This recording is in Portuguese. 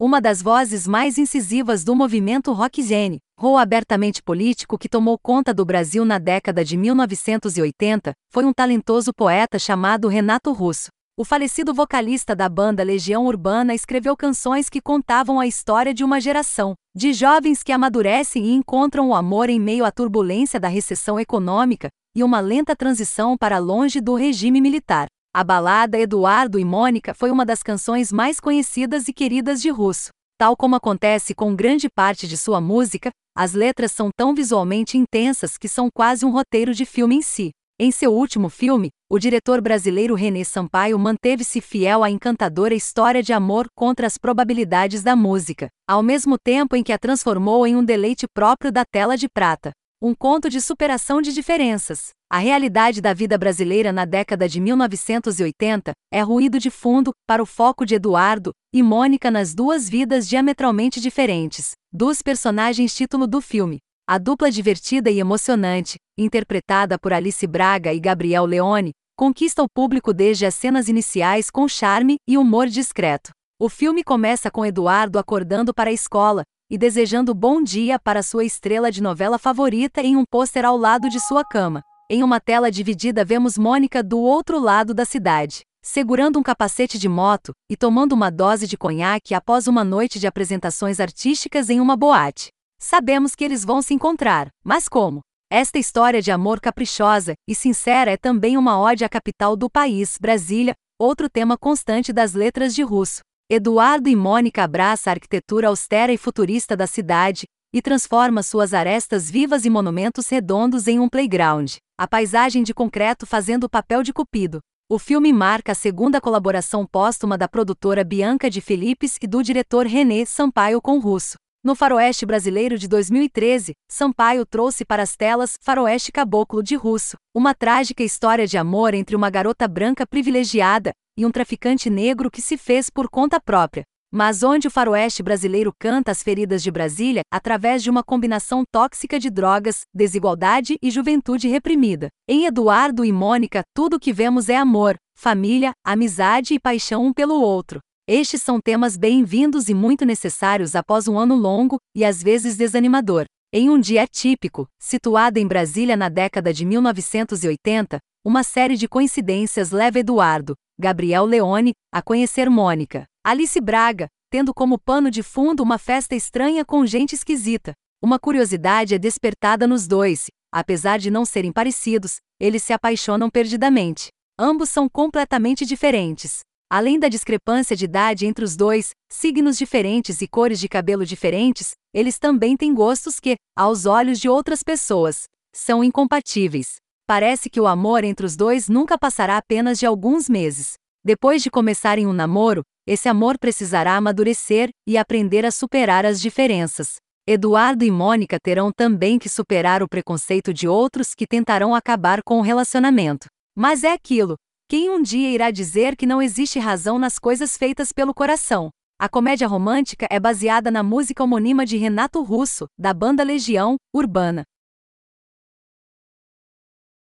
uma das vozes mais incisivas do movimento rock zen, ou abertamente político que tomou conta do Brasil na década de 1980, foi um talentoso poeta chamado Renato Russo. O falecido vocalista da banda Legião Urbana escreveu canções que contavam a história de uma geração, de jovens que amadurecem e encontram o amor em meio à turbulência da recessão econômica e uma lenta transição para longe do regime militar. A balada Eduardo e Mônica foi uma das canções mais conhecidas e queridas de Russo. Tal como acontece com grande parte de sua música, as letras são tão visualmente intensas que são quase um roteiro de filme em si. Em seu último filme, o diretor brasileiro René Sampaio manteve-se fiel à encantadora história de amor contra as probabilidades da música, ao mesmo tempo em que a transformou em um deleite próprio da tela de prata. Um conto de superação de diferenças. A realidade da vida brasileira na década de 1980 é ruído de fundo para o foco de Eduardo e Mônica nas duas vidas diametralmente diferentes, dos personagens título do filme, a dupla divertida e emocionante, interpretada por Alice Braga e Gabriel Leone, conquista o público desde as cenas iniciais com charme e humor discreto. O filme começa com Eduardo acordando para a escola e desejando bom dia para sua estrela de novela favorita em um pôster ao lado de sua cama. Em uma tela dividida, vemos Mônica do outro lado da cidade, segurando um capacete de moto e tomando uma dose de conhaque após uma noite de apresentações artísticas em uma boate. Sabemos que eles vão se encontrar, mas como? Esta história de amor caprichosa e sincera é também uma ode à capital do país, Brasília, outro tema constante das letras de Russo. Eduardo e Mônica abraça a arquitetura austera e futurista da cidade e transforma suas arestas vivas e monumentos redondos em um playground. A paisagem de concreto fazendo o papel de Cupido. O filme marca a segunda colaboração póstuma da produtora Bianca de Felipes e do diretor René Sampaio com Russo. No Faroeste Brasileiro de 2013, Sampaio trouxe para as telas Faroeste Caboclo de Russo, uma trágica história de amor entre uma garota branca privilegiada e um traficante negro que se fez por conta própria. Mas onde o faroeste brasileiro canta as feridas de Brasília através de uma combinação tóxica de drogas, desigualdade e juventude reprimida. Em Eduardo e Mônica, tudo o que vemos é amor, família, amizade e paixão um pelo outro. Estes são temas bem-vindos e muito necessários após um ano longo e às vezes desanimador. Em um dia típico, situado em Brasília na década de 1980, uma série de coincidências leva Eduardo, Gabriel Leone, a conhecer Mônica. Alice Braga, tendo como pano de fundo uma festa estranha com gente esquisita. Uma curiosidade é despertada nos dois, apesar de não serem parecidos, eles se apaixonam perdidamente. Ambos são completamente diferentes. Além da discrepância de idade entre os dois, signos diferentes e cores de cabelo diferentes, eles também têm gostos que, aos olhos de outras pessoas, são incompatíveis. Parece que o amor entre os dois nunca passará apenas de alguns meses. Depois de começarem um namoro, esse amor precisará amadurecer e aprender a superar as diferenças. Eduardo e Mônica terão também que superar o preconceito de outros que tentarão acabar com o relacionamento. Mas é aquilo, quem um dia irá dizer que não existe razão nas coisas feitas pelo coração? A comédia romântica é baseada na música homônima de Renato Russo, da banda Legião Urbana.